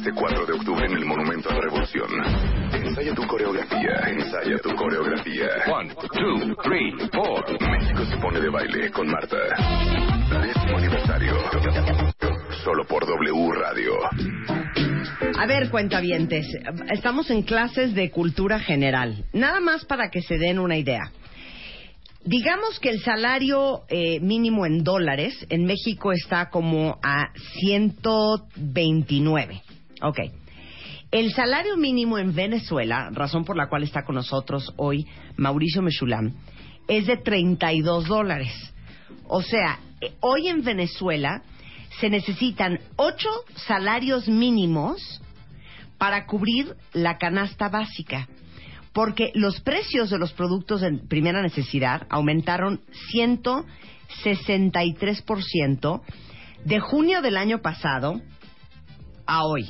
Este 4 de octubre en el Monumento a la Revolución. Ensaya tu coreografía, ensaya tu coreografía. One, two, three, four. México se pone de baile con Marta. Décimo aniversario. Solo por W Radio. A ver, cuentavientes, estamos en clases de cultura general. Nada más para que se den una idea. Digamos que el salario eh, mínimo en dólares en México está como a 129. Ok. El salario mínimo en Venezuela, razón por la cual está con nosotros hoy Mauricio Mechulam, es de 32 dólares. O sea, eh, hoy en Venezuela se necesitan 8 salarios mínimos para cubrir la canasta básica. Porque los precios de los productos de primera necesidad aumentaron 163% de junio del año pasado a hoy.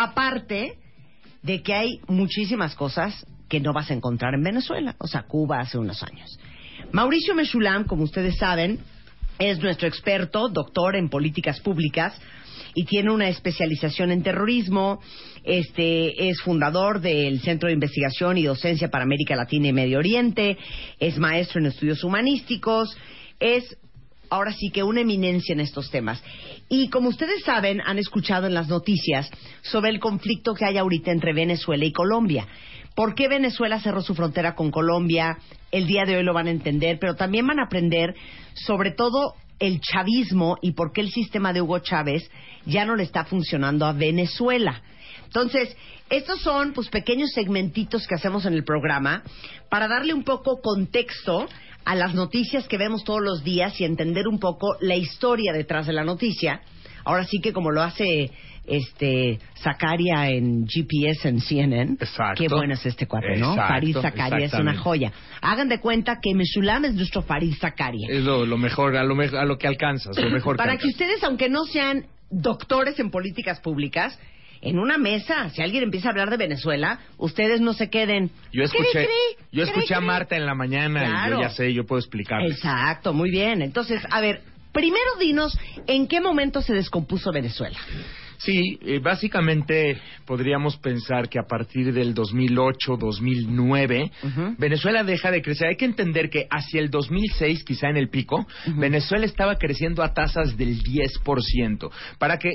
Aparte de que hay muchísimas cosas que no vas a encontrar en Venezuela, o sea, Cuba hace unos años. Mauricio Mechulam, como ustedes saben, es nuestro experto, doctor en políticas públicas y tiene una especialización en terrorismo. Este es fundador del Centro de Investigación y Docencia para América Latina y Medio Oriente, es maestro en estudios humanísticos, es ahora sí que una eminencia en estos temas. Y como ustedes saben, han escuchado en las noticias sobre el conflicto que hay ahorita entre Venezuela y Colombia. ¿Por qué Venezuela cerró su frontera con Colombia? El día de hoy lo van a entender, pero también van a aprender sobre todo el chavismo y por qué el sistema de Hugo Chávez ya no le está funcionando a Venezuela. Entonces, estos son pues pequeños segmentitos que hacemos en el programa para darle un poco contexto a las noticias que vemos todos los días y entender un poco la historia detrás de la noticia. Ahora sí que como lo hace este Zacaria en GPS en CNN. Exacto. Qué bueno es este cuate, ¿no? Exacto, Farid Zacaria es una joya. Hagan de cuenta que Mesulam es nuestro Farid Zacaria. Es lo, lo mejor, a lo, me- a lo que alcanzas, lo mejor Para que que ustedes, aunque no sean doctores en políticas públicas, en una mesa, si alguien empieza a hablar de Venezuela, ustedes no se queden. Yo escuché, "Cri, cri, yo escuché a cri". Marta en la mañana y Claro. yo ya sé, yo puedo explicarles. Exacto, muy bien. Entonces, a ver, primero dinos en qué momento se descompuso Venezuela. Sí, eh, básicamente podríamos pensar que a partir del 2008-2009 Ujú. Venezuela deja de crecer. Hay que entender que hacia el 2006, quizá en el pico, Venezuela estaba creciendo a tasas del 10%. Para que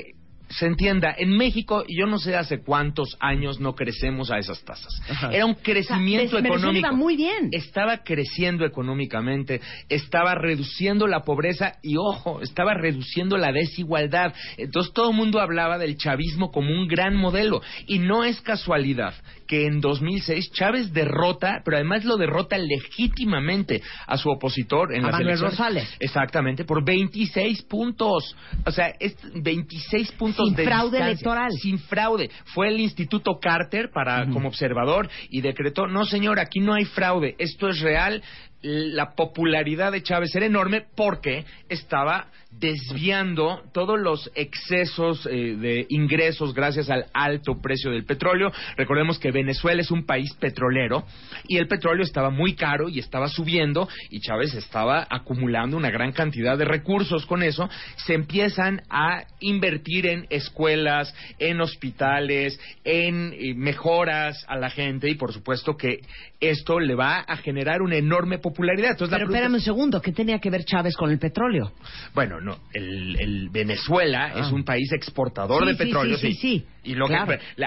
se entienda, en México yo no sé hace cuántos años no crecemos a esas tasas. Ajá. Era un O sea, crecimiento económico. iba muy bien. Estaba creciendo económicamente, estaba reduciendo la pobreza y, ojo, estaba reduciendo la desigualdad. Entonces todo el mundo hablaba del chavismo como un gran modelo. Y no es casualidad que en 2006 Chávez derrota, pero además lo derrota legítimamente a su opositor en A las Manuel elecciones. Rosales. Exactamente, por 26 puntos. O sea, es 26 puntos Sin de fraude distancia. electoral. Sin fraude. Fue el Instituto Carter para como observador y decretó, no señor, aquí no hay fraude, esto es real. la popularidad de Chávez era enorme porque estaba desviando todos los excesos eh, de ingresos gracias al alto precio del petróleo. Recordemos que Venezuela es un país petrolero y el petróleo estaba muy caro y estaba subiendo y Chávez estaba acumulando una gran cantidad de recursos con eso. Se empiezan a invertir en escuelas, en hospitales, en eh, mejoras a la gente y por supuesto que esto le va a generar una enorme popularidad. Pero espérame un segundo, ¿qué tenía que ver Chávez con el petróleo? Bueno, no, el, Venezuela es ah. un país exportador de petróleo. Sí, sí, Y lo, que,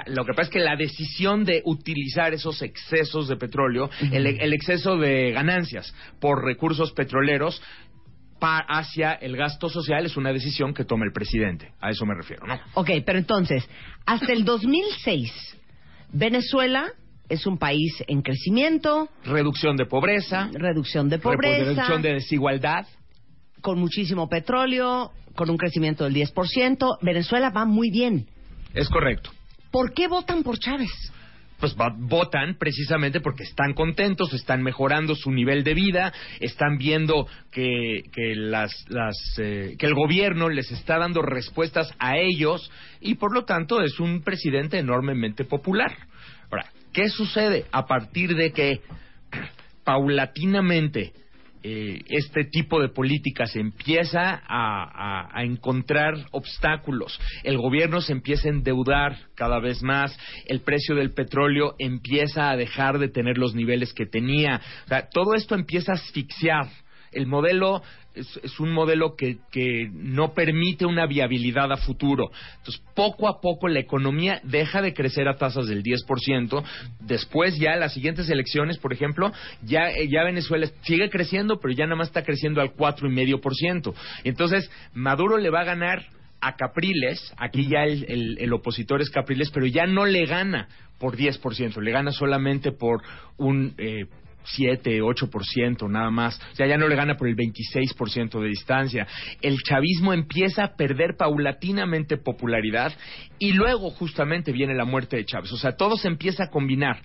lo que pasa es que la decisión de utilizar esos excesos de petróleo, el, exceso de ganancias por recursos petroleros, hacia el gasto social es una decisión que toma el presidente. A eso me refiero, ¿no? Ok, pero entonces, hasta el 2006, Venezuela es un país en crecimiento. Reducción de pobreza. Reducción de pobreza. Reducción de desigualdad. Con muchísimo petróleo, con un crecimiento del 10%. Venezuela va muy bien. Es correcto. ¿Por qué votan por Chávez? pues votan precisamente porque están contentos, están mejorando su nivel de vida, están viendo que, que, las, las, eh, que el gobierno les está dando respuestas a ellos y por lo tanto es un presidente enormemente popular. Ahora, ¿Qué sucede a partir de que paulatinamente eh, este tipo de políticas empieza a, encontrar obstáculos, el gobierno se empieza a endeudar cada vez más, el precio del petróleo empieza a dejar de tener los niveles que tenía, todo esto empieza a asfixiar el modelo es, un modelo que, que, no permite una viabilidad a futuro. Entonces, poco a poco la economía deja de crecer a tasas del 10%. Después, ya las siguientes elecciones, por ejemplo, ya, eh, ya Venezuela sigue creciendo, pero ya nada más está creciendo al 4,5%. Entonces, Maduro le va a ganar a Capriles, aquí ya el, el, opositor es Capriles, pero ya no le gana por 10%, le gana solamente por un eh, 7, 8% nada más. O sea, ya no le gana por el 26% de distancia. El chavismo empieza a perder paulatinamente popularidad y luego justamente viene la muerte de Chávez. O sea, todo se empieza a combinar.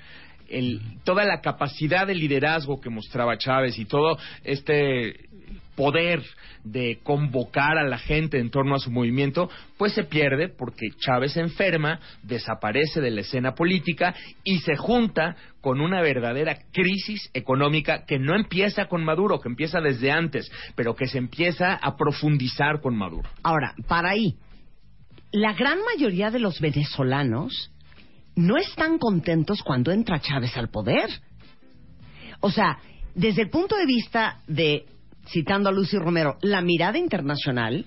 El, toda la capacidad de liderazgo que mostraba Chávez y todo este poder de convocar a la gente en torno a su movimiento, pues se pierde porque Chávez enferma, desaparece de la escena política y se junta con una verdadera crisis económica que no empieza con Maduro, que empieza desde antes, pero que se empieza a profundizar con Maduro. Ahora, para ahí, la gran mayoría de los venezolanos no están contentos cuando entra Chávez al poder. O sea, desde el punto de vista de citando a Lucy Romero, la mirada internacional,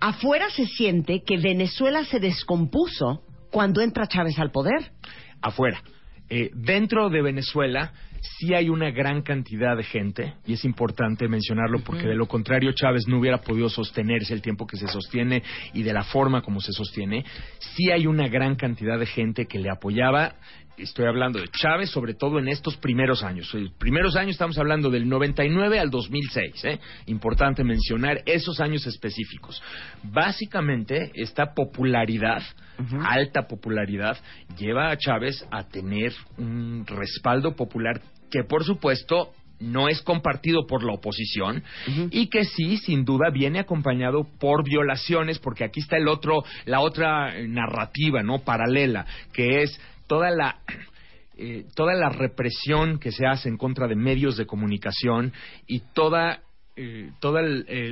afuera se siente que Venezuela se descompuso cuando entra Chávez al poder. Afuera. Eh, dentro de Venezuela sí hay una gran cantidad de gente, y es importante mencionarlo porque de lo contrario Chávez no hubiera podido sostenerse el tiempo que se sostiene y de la forma como se sostiene, sí hay una gran cantidad de gente que le apoyaba estoy hablando de Chávez, sobre todo en estos primeros años. En primeros años estamos hablando del 99 al 2006. ¿eh? Importante mencionar esos años específicos. Básicamente, esta popularidad, alta popularidad, lleva a Chávez a tener un respaldo popular que, por supuesto, no es compartido por la oposición y que sí, sin duda, viene acompañado por violaciones, porque aquí está el otro, la otra narrativa, ¿no? Paralela, que es toda la eh, toda la represión que se hace en contra de medios de comunicación y toda eh, todos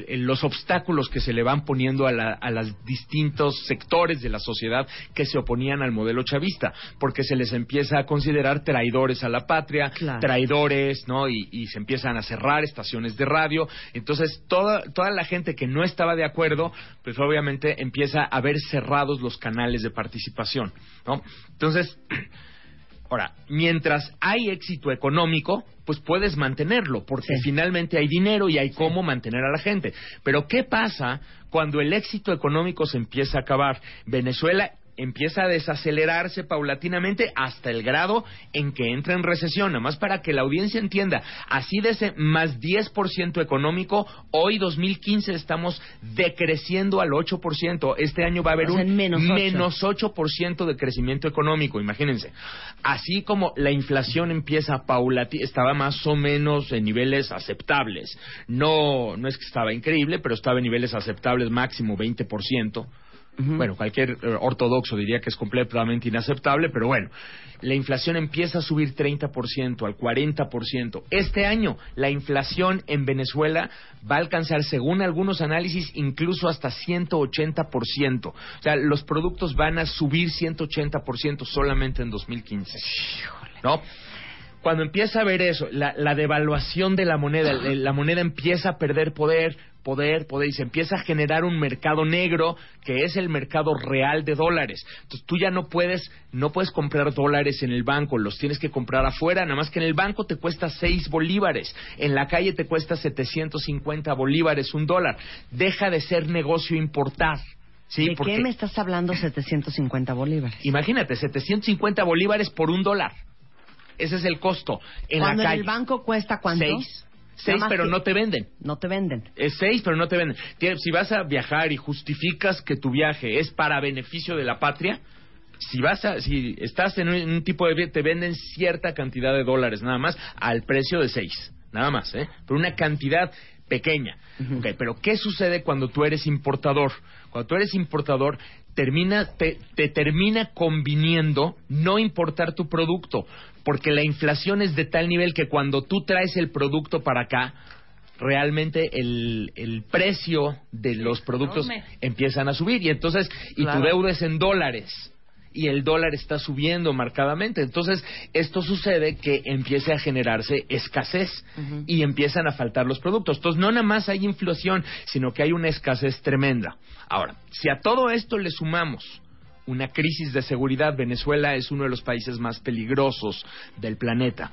los obstáculos que se le van poniendo a, los distintos sectores de la sociedad que se oponían al modelo chavista, porque se les empieza a considerar traidores a la patria, traidores, ¿no? Y, se empiezan a cerrar estaciones de radio. Entonces, toda, toda la gente que no estaba de acuerdo, pues obviamente empieza a ver cerrados los canales de participación, ¿no? Entonces, Ahora, mientras hay éxito económico, pues puedes mantenerlo, porque finalmente hay dinero y hay cómo mantener a la gente. Pero ¿qué pasa cuando el éxito económico se empieza a acabar? Venezuela empieza a desacelerarse paulatinamente hasta el grado en que entra en recesión. Nada más para que la audiencia entienda, así de ese más 10% económico, hoy 2015 estamos decreciendo al 8%. Este año va a haber O sea, un menos ocho. menos 8% de crecimiento económico, imagínense. Así como la inflación empieza paulatina, estaba más o menos en niveles aceptables. No, no es que estaba increíble, pero estaba en niveles aceptables, máximo 20%. Bueno, cualquier eh, ortodoxo diría que es completamente inaceptable, pero bueno, la inflación empieza a subir 30% al 40%. Este año la inflación en Venezuela va a alcanzar, según algunos análisis, incluso hasta 180%. O sea, los productos van a subir 180% solamente en 2015. ¿No? Cuando empieza a ver eso, la, la devaluación de la moneda, la, la moneda empieza a perder poder, poder, poder, y se empieza a generar un mercado negro que es el mercado real de dólares. Entonces tú ya no puedes, no puedes comprar dólares en el banco, los tienes que comprar afuera, nada más que en el banco te cuesta 6 bolívares, en la calle te cuesta 750 bolívares, un dólar. Deja de ser negocio importar. ¿sí? ¿De Porque- qué me estás hablando 750 bolívares? Imagínate, 750 bolívares por un dólar. Ese es el costo. En Cuando la en calle. el banco cuesta cuánto? Seis. Seis, pero que- no te venden. No te venden. Es seis, pero no te venden. Si vas a viajar y justificas que tu viaje es para beneficio de la patria, si vas a, si estás en un, tipo de viaje, te venden cierta cantidad de dólares nada más al precio de seis, nada más, ¿eh? Pero una cantidad pequeña. Ok, pero ¿qué sucede cuando tú eres importador? Cuando tú eres importador, termina, te, te termina conviniendo no importar tu producto, porque la inflación es de tal nivel que cuando tú traes el producto para acá, realmente el, el precio de los productos empiezan a subir. Y entonces y Claro. tu deuda es en dólares y el dólar está subiendo marcadamente. Entonces, esto sucede que empiece a generarse escasez y empiezan a faltar los productos. Entonces, no nada más hay inflación, sino que hay una escasez tremenda. Ahora, si a todo esto le sumamos una crisis de seguridad, Venezuela es uno de los países más peligrosos del planeta.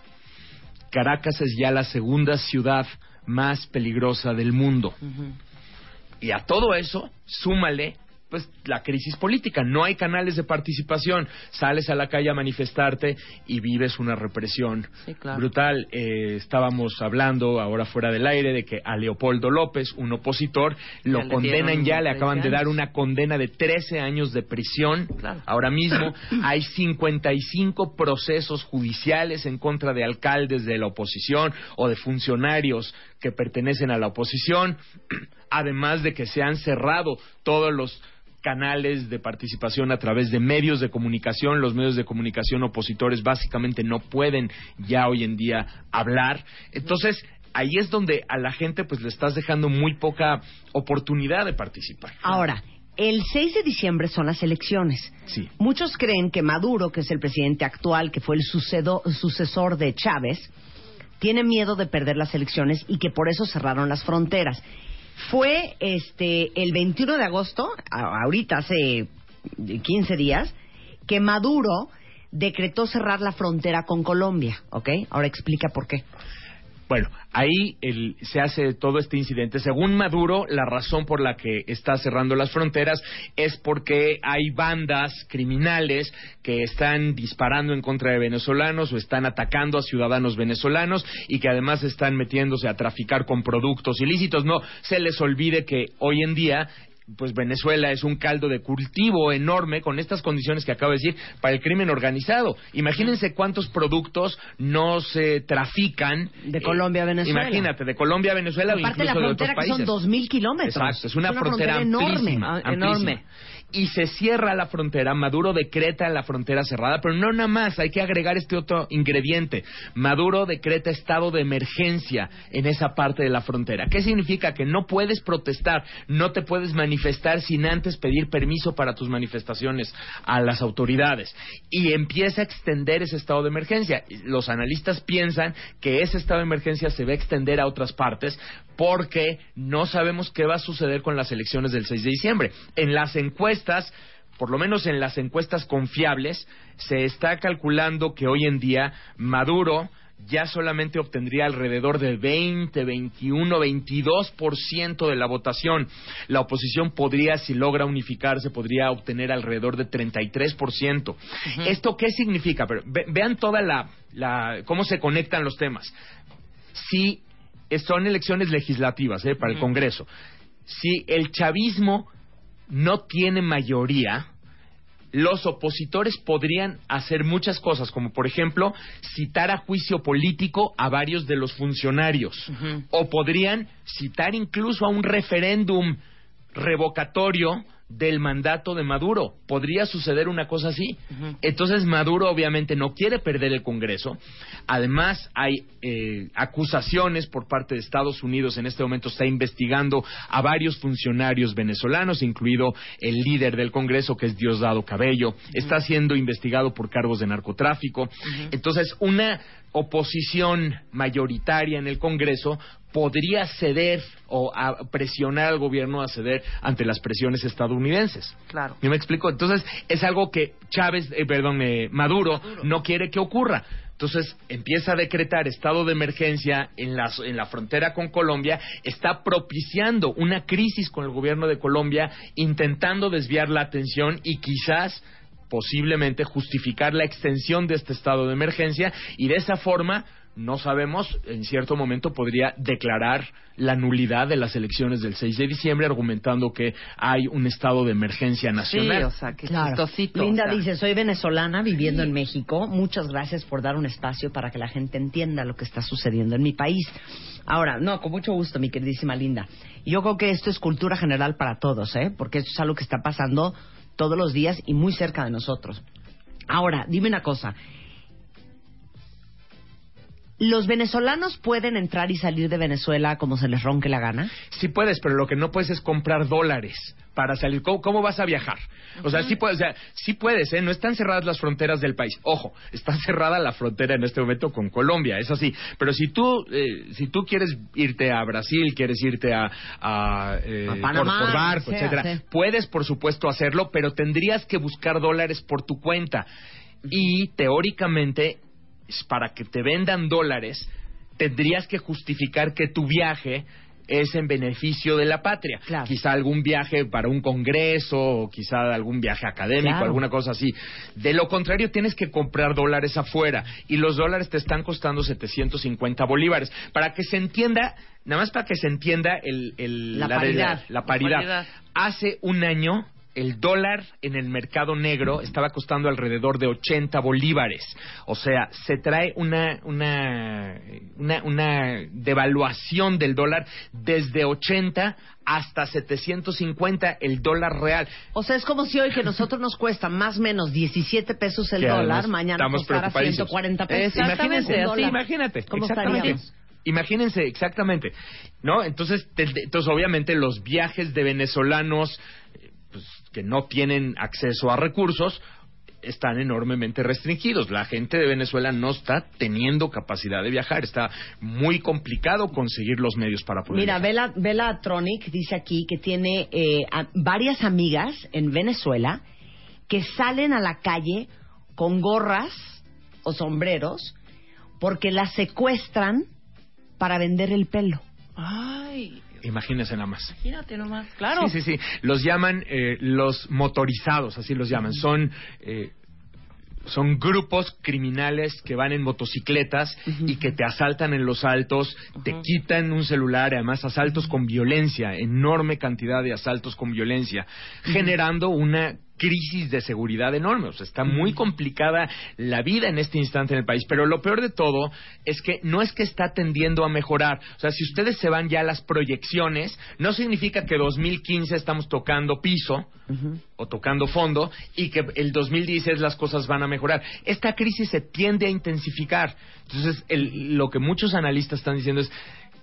Caracas es ya la segunda ciudad más peligrosa del mundo. Y a todo eso, súmale pues la crisis política, no hay canales de participación, sales a la calle a manifestarte y vives una represión Sí, claro. brutal. Eh, estábamos hablando ahora fuera del aire de que a Leopoldo López, un opositor, lo condenan ya, le 13 acaban de dar una condena de 13 años de prisión. Claro. Ahora mismo hay 55 procesos judiciales en contra de alcaldes de la oposición o de funcionarios que pertenecen a la oposición, además de que se han cerrado todos los canales de participación a través de medios de comunicación. Los medios de comunicación opositores básicamente no pueden ya hoy en día hablar. Entonces, ahí es donde a la gente pues le estás dejando muy poca oportunidad de participar. Ahora, el 6 de diciembre son las elecciones. Sí. Muchos creen que Maduro, que es el presidente actual, que fue el sucedo- sucesor de Chávez, tiene miedo de perder las elecciones y que por eso cerraron las fronteras. Fue este el 21 de agosto, ahorita hace 15 días, que Maduro decretó cerrar la frontera con Colombia, ¿ok? Ahora explica por qué. Bueno, ahí el- se hace todo este incidente. Según Maduro, la razón por la que está cerrando las fronteras es porque hay bandas criminales que están disparando en contra de venezolanos o están atacando a ciudadanos venezolanos y que además están metiéndose a traficar con productos ilícitos. No se les olvide que hoy en día pues Venezuela es un caldo de cultivo enorme con estas condiciones que acabo de decir para el crimen organizado. Imagínense cuántos productos no se trafican De Colombia a Venezuela. Imagínate, de Colombia a Venezuela o Aparte de la incluso de otros frontera, que son países. 2.000 kilómetros. Exacto, es una, Es una frontera, frontera amplísima. enorme. Y se cierra la frontera, Maduro decreta la frontera cerrada, pero no nada más, hay que agregar este otro ingrediente. Maduro decreta estado de emergencia en esa parte de la frontera. ¿Qué significa? Que no puedes protestar, no te puedes manifestar sin antes pedir permiso para tus manifestaciones a las autoridades. Y empieza a extender ese estado de emergencia. Los analistas piensan que ese estado de emergencia se va a extender a otras partes porque no sabemos qué va a suceder con las elecciones del 6 de diciembre. En las encuestas, por lo menos en las encuestas confiables, se está calculando que hoy en día Maduro ya solamente obtendría alrededor de 20, 21, 22% de la votación. La oposición podría, si logra unificarse, podría obtener alrededor de 33%. ¿Esto qué significa? Pero vean toda la, la, cómo se conectan los temas. Si son elecciones legislativas ¿eh? para el Congreso, si el chavismo no tiene mayoría, los opositores podrían hacer muchas cosas, como por ejemplo citar a juicio político a varios de los funcionarios, o podrían citar incluso a un referéndum revocatorio del mandato de Maduro. Podría suceder una cosa así. Entonces Maduro obviamente no quiere perder el Congreso. Además hay eh, acusaciones por parte de Estados Unidos. En este momento está investigando a varios funcionarios venezolanos, incluido el líder del Congreso, que es Diosdado Cabello. Está siendo investigado por cargos de narcotráfico. Entonces una oposición mayoritaria en el Congreso podría ceder o presionar al gobierno a ceder ante las presiones estadounidenses. Claro. ¿Me explico? Entonces, es algo que Chávez, eh, perdón, eh, Maduro, no quiere que ocurra. Entonces empieza a decretar estado de emergencia en la, en la frontera con Colombia, está propiciando una crisis con el gobierno de Colombia, intentando desviar la atención y quizás posiblemente justificar la extensión de este estado de emergencia y de esa forma no sabemos, en cierto momento podría declarar la nulidad de las elecciones del 6 de diciembre, argumentando que hay un estado de emergencia nacional. Sí, o sea, que. Linda dice, soy venezolana viviendo en México. Muchas gracias por dar un espacio para que la gente entienda lo que está sucediendo en mi país. Ahora, no, con mucho gusto, mi queridísima Linda. Yo creo que esto es cultura general para todos, ¿eh? Porque esto es algo que está pasando todos los días y muy cerca de nosotros. Ahora, dime una cosa. ¿Los venezolanos pueden entrar y salir de Venezuela como se les ronque la gana? Sí puedes, pero lo que no puedes es comprar dólares para salir. ¿Cómo, vas a viajar? O sea, sí puedes, o sea, sí puedes, ¿eh? No están cerradas las fronteras del país. Ojo, está cerrada la frontera en este momento con Colombia, es así. Pero si tú, eh, si tú quieres irte a Brasil, quieres irte a, a, eh, Panamá, por, barco, etcétera, puedes, por supuesto, hacerlo, pero tendrías que buscar dólares por tu cuenta. Y teóricamente para que te vendan dólares, tendrías que justificar que tu viaje es en beneficio de la patria. Quizá algún viaje para un congreso, o quizá algún viaje académico, alguna cosa así. De lo contrario, tienes que comprar dólares afuera y los dólares te están costando 750 bolívares. Para que se entienda, nada más para que se entienda el, la, paridad. la paridad. Hace un año el dólar en el mercado negro estaba costando alrededor de 80 bolívares. O sea, se trae una, una, una, devaluación del dólar desde 80 hasta 750 el dólar real. O sea, es como si hoy que nosotros nos cuesta más o menos 17 pesos el dólar, mañana costará 140 pesos. Imagínense, así, imagínate. ¿Cómo estaríamos? Imagínense, exactamente. ¿No? Entonces, entonces, obviamente, los viajes de venezolanos pues, que no tienen acceso a recursos están enormemente restringidos. La gente de Venezuela no está teniendo capacidad de viajar. Está muy complicado conseguir los medios para poder Mira, viajar. Bella, Tronic dice aquí que tiene eh, varias amigas en Venezuela que salen a la calle con gorras o sombreros porque las secuestran para vender el pelo. Ay. Imagínense nada más. Imagínate nomás, claro. Sí, sí, sí. Los llaman eh, los motorizados, así los llaman. Son eh, son grupos criminales que van en motocicletas y que te asaltan en los altos, te quitan un celular, además asaltos con violencia, enorme cantidad de asaltos con violencia, generando una crisis de seguridad enorme. O sea, está muy complicada la vida en este instante en el país. Pero lo peor de todo es que no es que está tendiendo a mejorar. O sea, si ustedes se van ya a las proyecciones, no significa que 2015 estamos tocando piso o tocando fondo y que el 2016 las cosas van a mejorar. Esta crisis se tiende a intensificar. Entonces, lo que muchos analistas están diciendo es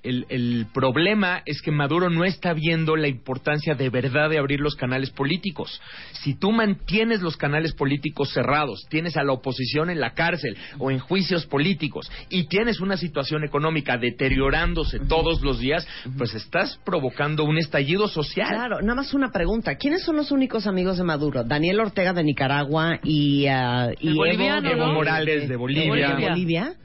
el, problema es que Maduro no está viendo la importancia de verdad de abrir los canales políticos. Si tú mantienes los canales políticos cerrados, tienes a la oposición en la cárcel o en juicios políticos y tienes una situación económica deteriorándose todos los días, pues estás provocando un estallido social. Claro, nada más una pregunta. ¿Quiénes son los únicos amigos de Maduro? Daniel Ortega de Nicaragua y, uh, Evo, Morales de Bolivia. De Bolivia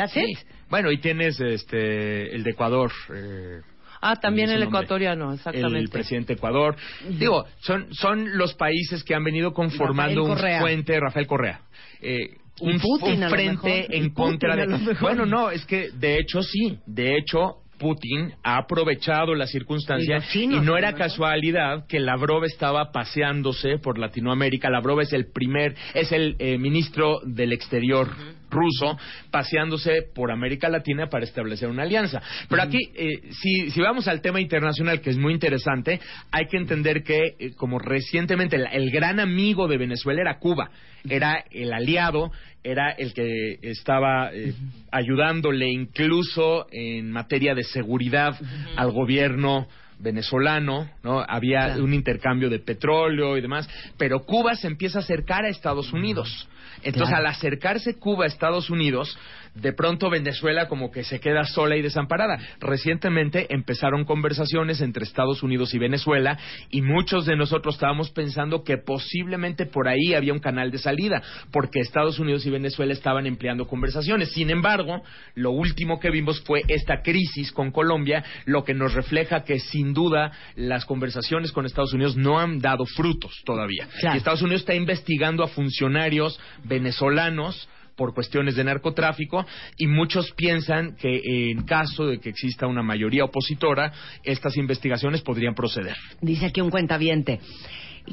That's Sí. it. Bueno, y tienes este el de Ecuador. eh, Ah, también el nombre. ecuatoriano, exactamente. El presidente de Ecuador. Digo, son, son los países que han venido conformando un puente, Rafael Correa. eh, un, Putin, un frente en contra de. Bueno, no, es que de hecho sí. De hecho, Putin ha aprovechado la circunstancia Y chinos, y no era casualidad que Lavrov estaba paseándose por Latinoamérica. Lavrov es el primer, es el eh, ministro del exterior ruso paseándose por América Latina para establecer una alianza. Pero aquí, eh, si, si vamos al tema internacional, que es muy interesante, hay que entender que, eh, como recientemente, el, el gran amigo de Venezuela era Cuba, era el aliado, era el que estaba eh, ayudándole incluso en materia de seguridad al gobierno venezolano, ¿no? Había Claro. un intercambio de petróleo y demás, pero Cuba se empieza a acercar a Estados Unidos. Entonces, Claro. al acercarse Cuba a Estados Unidos, de pronto Venezuela como que se queda sola y desamparada. Recientemente empezaron conversaciones entre Estados Unidos y Venezuela y muchos de nosotros estábamos pensando que posiblemente por ahí había un canal de salida, porque Estados Unidos y Venezuela estaban empleando conversaciones. Sin embargo, lo último que vimos fue esta crisis con Colombia, lo que nos refleja que sin duda las conversaciones con Estados Unidos no han dado frutos todavía. Claro. Y Estados Unidos está investigando a funcionarios venezolanos por cuestiones de narcotráfico y muchos piensan que en caso de que exista una mayoría opositora, estas investigaciones podrían proceder. Dice aquí un cuentaviente.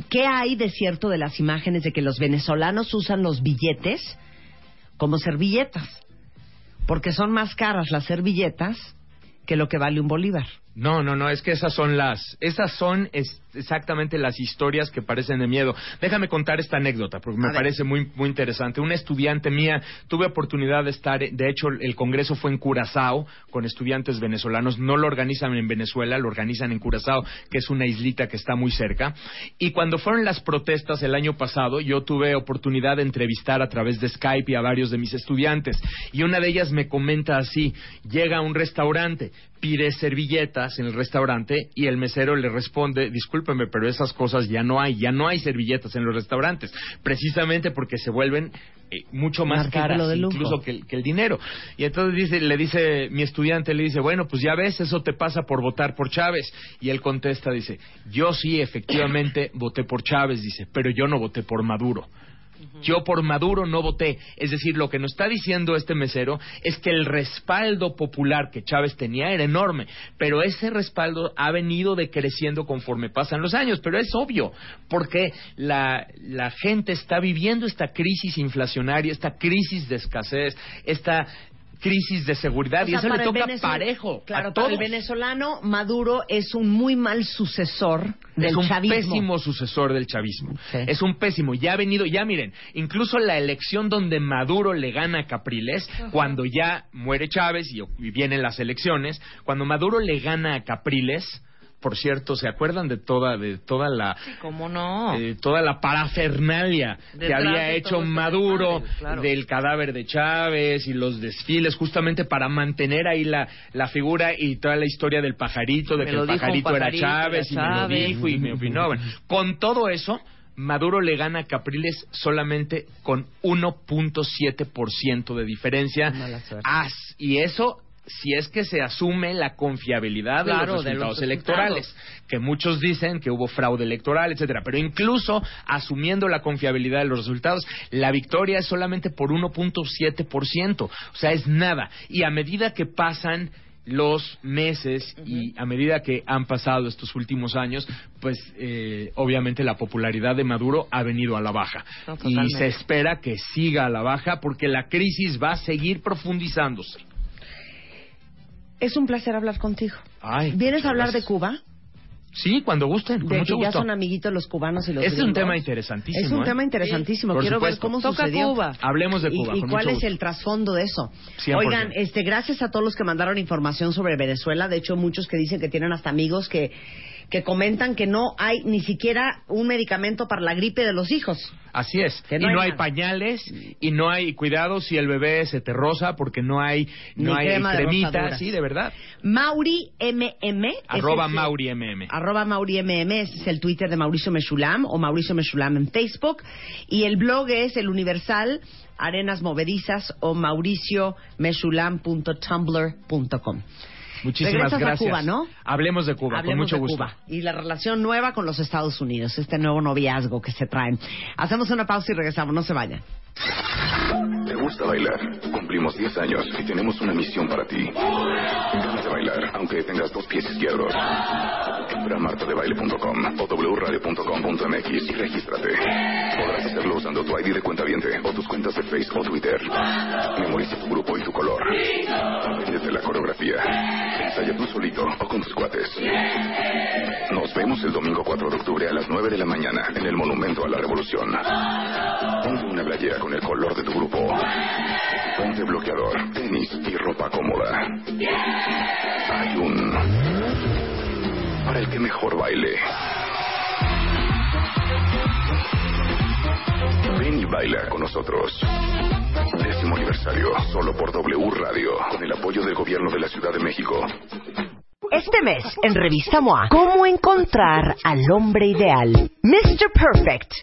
¿Qué hay de cierto de las imágenes de que los venezolanos usan los billetes como servilletas? Porque son más caras las servilletas que lo que vale un bolívar. No, no, no, es que esas son las, esas son es- exactamente las historias que parecen de miedo. Déjame contar esta anécdota porque me parece muy, muy interesante. Una estudiante mía, tuve oportunidad de estar, de hecho el congreso fue en Curazao con estudiantes venezolanos. No lo organizan en Venezuela, lo organizan en Curazao, que es una islita que está muy cerca. Y cuando fueron las protestas el año pasado, yo tuve oportunidad de entrevistar a través de Skype y a varios de mis estudiantes. Y una de ellas me comenta así, llega a un restaurante, pide servilletas en el restaurante y el mesero le responde, discúlpeme, pero esas cosas ya no hay, ya no hay servilletas en los restaurantes, precisamente porque se vuelven eh, mucho más caras incluso que, el- que el dinero. Y entonces dice, le dice, mi estudiante le dice, bueno, pues ya ves, eso te pasa por votar por Chávez. Y él contesta, dice, yo sí efectivamente voté por Chávez, dice, pero yo no voté por Maduro. Yo por Maduro no voté. Es decir, lo que nos está diciendo este mesero es que el respaldo popular que Chávez tenía era enorme, pero ese respaldo ha venido decreciendo conforme pasan los años. Pero es obvio, porque la, la gente está viviendo esta crisis inflacionaria, esta crisis de escasez, esta crisis de seguridad, O y sea, eso le para toca parejo Claro, a para todos. el venezolano, Maduro es un muy mal sucesor del es un chavismo. pésimo sucesor del chavismo. Sí. Es un pésimo. Ya ha venido, ya miren, incluso la elección donde Maduro le gana a Capriles, cuando ya muere Chávez y, y vienen las elecciones, cuando Maduro le gana a Capriles, por cierto, ¿se acuerdan de toda, de toda la ¿Cómo no? eh, toda la parafernalia que había hecho este Maduro claro. del cadáver de Chávez y los desfiles justamente para mantener ahí la, la figura y toda la historia del pajarito, de Me que el pajarito, era Chávez era y me lo dijo y me opinó. Bueno, con todo eso, Maduro le gana a Capriles solamente con 1.7% de diferencia. As- y eso si es que se asume la confiabilidad de los de resultados los electorales, que muchos dicen que hubo fraude electoral, etcétera, pero incluso asumiendo la confiabilidad de los resultados, la victoria es solamente por 1.7%, o sea, es nada. Y a medida que pasan los meses y a medida que han pasado estos últimos años, pues eh, obviamente la popularidad de Maduro ha venido a la baja. No, y se espera que siga a la baja porque la crisis va a seguir profundizándose. Es un placer hablar contigo. Ay, ¿Vienes a hablar gracias. de Cuba? Sí, cuando gusten, con De mucho que ya gusto. son amiguitos los cubanos y los Este es un gringos? tema interesantísimo. Es un ¿eh? tema interesantísimo. Por Quiero ver supuesto. cómo Toca sucedió. Cuba. Hablemos de ¿Y- Cuba. ¿Y, con cuál mucho es gusto. el trasfondo de eso? 100%. Oigan, este, gracias a todos los que mandaron información sobre Venezuela. De hecho, muchos que dicen que tienen hasta amigos que, que comentan que no hay ni siquiera un medicamento para la gripe de los hijos. Así es. Que y no hay pañales y no hay cuidado si el bebé se te rosa porque no hay no Ni hay crema de cremita, rosaduras. sí, de verdad. Mauri MM. Arroba es el- Mauri MM. Arroba Mauri MM, es el Twitter de Mauricio Meshulam o Mauricio Meshulam en Facebook. Y el blog es el Universal Arenas Movedizas o mauriciomeshulam.tumblr.com. Muchísimas Regresas a gracias. Cuba, ¿no? Hablemos de Cuba, Hablemos con mucho de gusto. Cuba y la relación nueva con los Estados Unidos, este nuevo noviazgo que se traen. Hacemos una pausa y regresamos, no se vayan. ¿Te gusta bailar? Cumplimos 10 años y tenemos una misión para ti. Ganas de bailar, aunque tengas dos pies izquierdos. Entra a martadebaile.com o wradio.com.mx y regístrate. Podrás hacerlo usando tu ID de cuenta o tus cuentas de Facebook o Twitter. Memoriza tu grupo y tu color. Apréndete la coreografía. Ensaya tú solito o con tus cuates. Nos vemos el domingo 4 de octubre a las 9 de la mañana en el Monumento a la Revolución. Ponte una playera con el color de tu grupo. Ponte bloqueador, tenis y ropa cómoda. Hay un... Para el que mejor baile. Ven y baila con nosotros. Décimo aniversario, solo por W Radio, con el apoyo del gobierno de la Ciudad de México. Este mes, en Revista MOA, ¿cómo encontrar al hombre ideal? Mr. Perfect,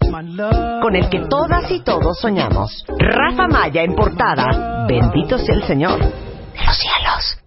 con el que todas y todos soñamos. Rafa Maya en portada. Bendito sea el Señor. De los cielos.